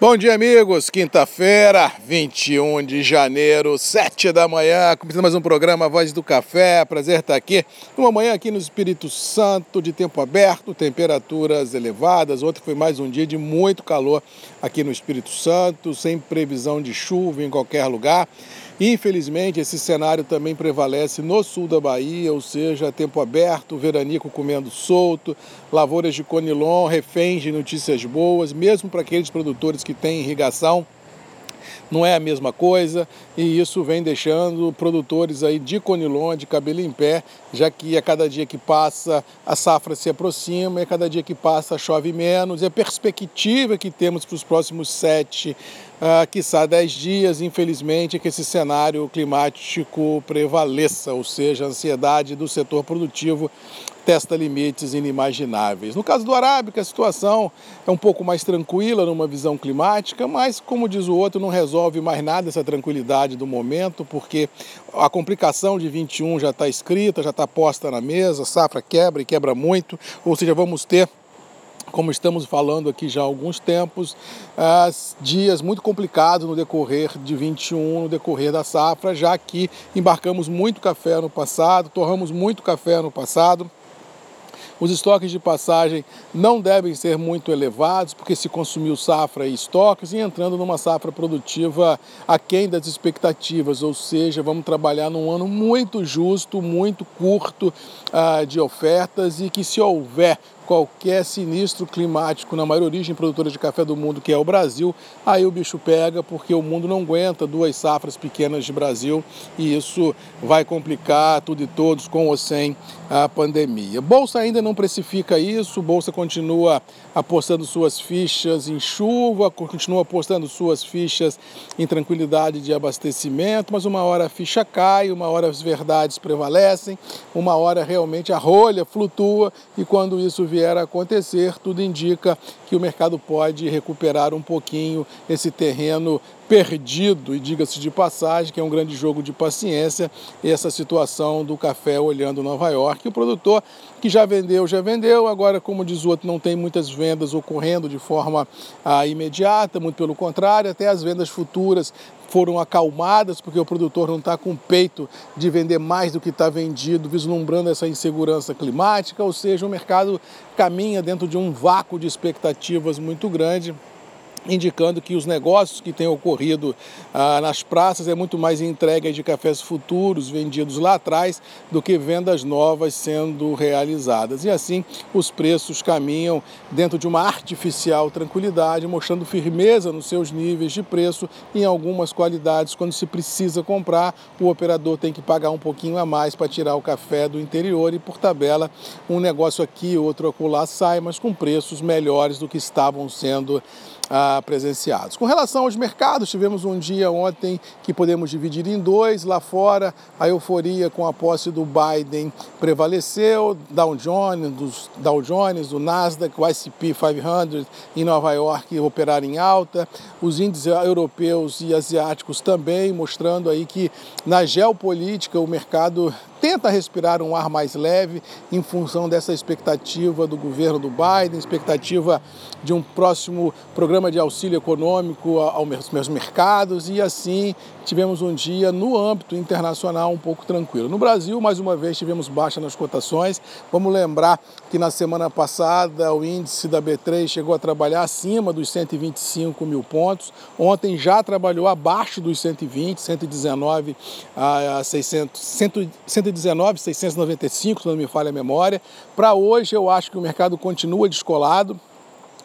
Bom dia, amigos. Quinta-feira, 21 de janeiro, 7 da manhã. Começando mais um programa Voz do Café. Prazer estar aqui. Uma manhã aqui no Espírito Santo, de tempo aberto, temperaturas elevadas. Ontem foi mais um dia de muito calor aqui no Espírito Santo, sem previsão de chuva em qualquer lugar. Infelizmente, esse cenário também prevalece no sul da Bahia, ou seja, tempo aberto, veranico comendo solto, lavouras de conilon, reféns de notícias boas, mesmo para aqueles produtores que têm irrigação não é a mesma coisa e isso vem deixando produtores aí de conilon, de cabelo em pé, já que a cada dia que passa a safra se aproxima e a cada dia que passa chove menos e a perspectiva que temos para os próximos sete, uh, quiçá dez dias, infelizmente, é que esse cenário climático prevaleça, ou seja, a ansiedade do setor produtivo testa limites inimagináveis. No caso do Arábica, a situação é um pouco mais tranquila numa visão climática, mas, como diz o outro, não resolve mais nada essa tranquilidade do momento, porque a complicação de 21 já está escrita, já está posta na mesa, safra quebra e quebra muito, ou seja, vamos ter como estamos falando aqui já há alguns tempos, dias muito complicados no decorrer de 21, no decorrer da safra, já que embarcamos muito café no passado, torramos muito café no passado os estoques de passagem não devem ser muito elevados, porque se consumiu safra e estoques, e entrando numa safra produtiva aquém das expectativas, ou seja, vamos trabalhar num ano muito justo, muito curto uh, de ofertas e que se houver qualquer sinistro climático na maior origem produtora de café do mundo, que é o Brasil, aí o bicho pega, porque o mundo não aguenta duas safras pequenas de Brasil e isso vai complicar tudo e todos com ou sem a pandemia. Bolsa ainda não precifica isso, Bolsa continua apostando suas fichas em chuva, continua apostando suas fichas em tranquilidade de abastecimento, mas uma hora a ficha cai, uma hora as verdades prevalecem, uma hora realmente a rolha flutua e quando isso vier vier a acontecer, tudo indica que o mercado pode recuperar um pouquinho esse terreno perdido, e diga-se de passagem, que é um grande jogo de paciência, essa situação do café olhando Nova York. O produtor que já vendeu, já vendeu, agora, como diz o outro, não tem muitas vendas ocorrendo de forma ah, imediata, muito pelo contrário, até as vendas futuras foram acalmadas, porque o produtor não está com peito de vender mais do que está vendido, vislumbrando essa insegurança climática, ou seja, o mercado caminha dentro de um vácuo de expectativas muito grande indicando que os negócios que têm ocorrido ah, nas praças é muito mais entrega de cafés futuros vendidos lá atrás do que vendas novas sendo realizadas. E assim os preços caminham dentro de uma artificial tranquilidade, mostrando firmeza nos seus níveis de preço em algumas qualidades. Quando se precisa comprar, o operador tem que pagar um pouquinho a mais para tirar o café do interior e por tabela um negócio aqui, outro acolá sai, mas com preços melhores do que estavam sendo ah, presenciados. Com relação aos mercados, tivemos um dia ontem que podemos dividir em dois. Lá fora, a euforia com a posse do Biden prevaleceu. Dow Jones, dos, Dow Jones do Nasdaq, o S&P 500 em Nova York operaram em alta. Os índices europeus e asiáticos também, mostrando aí que na geopolítica o mercado tenta respirar um ar mais leve em função dessa expectativa do governo do Biden, expectativa de um próximo programa de auxílio econômico aos meus mercados e assim tivemos um dia no âmbito internacional um pouco tranquilo. No Brasil, mais uma vez, tivemos baixa nas cotações. Vamos lembrar que na semana passada o índice da B3 chegou a trabalhar acima dos 125 mil pontos. Ontem já trabalhou abaixo dos 120, 119 a 600, 119, 695, se não me falha a memória. Para hoje, eu acho que o mercado continua descolado.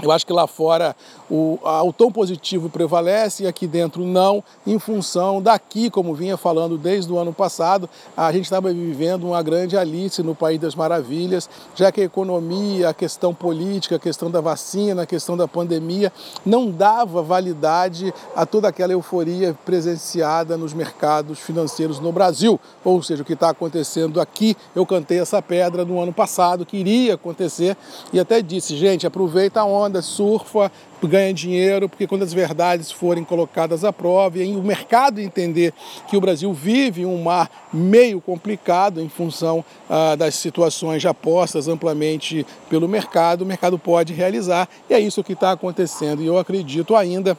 Eu acho que lá fora o, a, o tom positivo prevalece e aqui dentro não, em função daqui, como vinha falando desde o ano passado, a gente estava vivendo uma grande Alice no País das Maravilhas, já que a economia, a questão política, a questão da vacina, a questão da pandemia não dava validade a toda aquela euforia presenciada nos mercados financeiros no Brasil. Ou seja, o que está acontecendo aqui, eu cantei essa pedra no ano passado, que iria acontecer e até disse, gente, aproveita a onda onda, surfa, ganha dinheiro, porque quando as verdades forem colocadas à prova e o mercado entender que o Brasil vive um mar meio complicado em função ah, das situações já postas amplamente pelo mercado, o mercado pode realizar e é isso que está acontecendo. E eu acredito ainda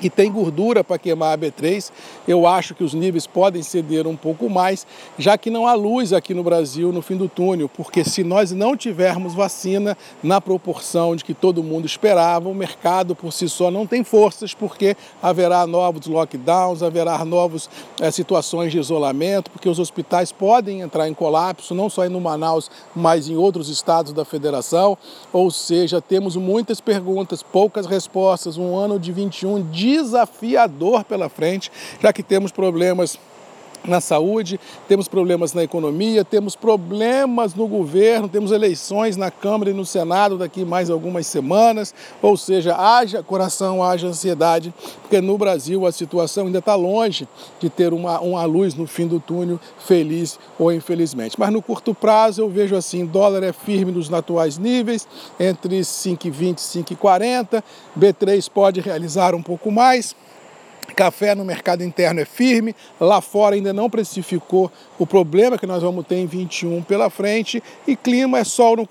que tem gordura para queimar a B3. Eu acho que os níveis podem ceder um pouco mais, já que não há luz aqui no Brasil no fim do túnel, porque se nós não tivermos vacina na proporção de que todo mundo esperava, o mercado por si só não tem forças, porque haverá novos lockdowns, haverá novas é, situações de isolamento, porque os hospitais podem entrar em colapso, não só no Manaus, mas em outros estados da federação. Ou seja, temos muitas perguntas, poucas respostas, um ano de 21 desafiador pela frente, já que temos problemas na saúde, temos problemas na economia, temos problemas no governo, temos eleições na Câmara e no Senado daqui mais algumas semanas, ou seja, haja coração, haja ansiedade, porque no Brasil a situação ainda está longe de ter uma, uma luz no fim do túnel, feliz ou infelizmente. Mas no curto prazo eu vejo assim, dólar é firme nos atuais níveis, entre 5,20 e 5,40, B3 pode realizar um pouco mais, Café no mercado interno é firme, lá fora ainda não precificou o problema que nós vamos ter em 21 pela frente e clima é sol no,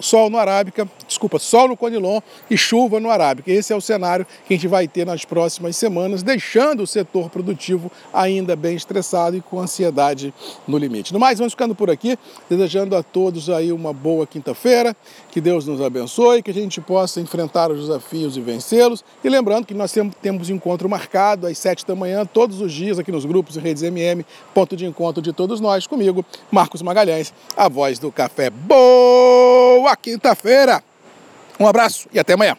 sol no Arábica, desculpa, sol no Conilon e chuva no Arábica. Esse é o cenário que a gente vai ter nas próximas semanas, deixando o setor produtivo ainda bem estressado e com ansiedade no limite. No mais, vamos ficando por aqui, desejando a todos aí uma boa quinta-feira, que Deus nos abençoe, que a gente possa enfrentar os desafios e vencê-los e lembrando que nós temos encontro marcado às 7 da manhã, todos os dias, aqui nos grupos e redes MM, ponto de encontro de todos nós, comigo, Marcos Magalhães, a voz do café. Boa quinta-feira! Um abraço e até amanhã.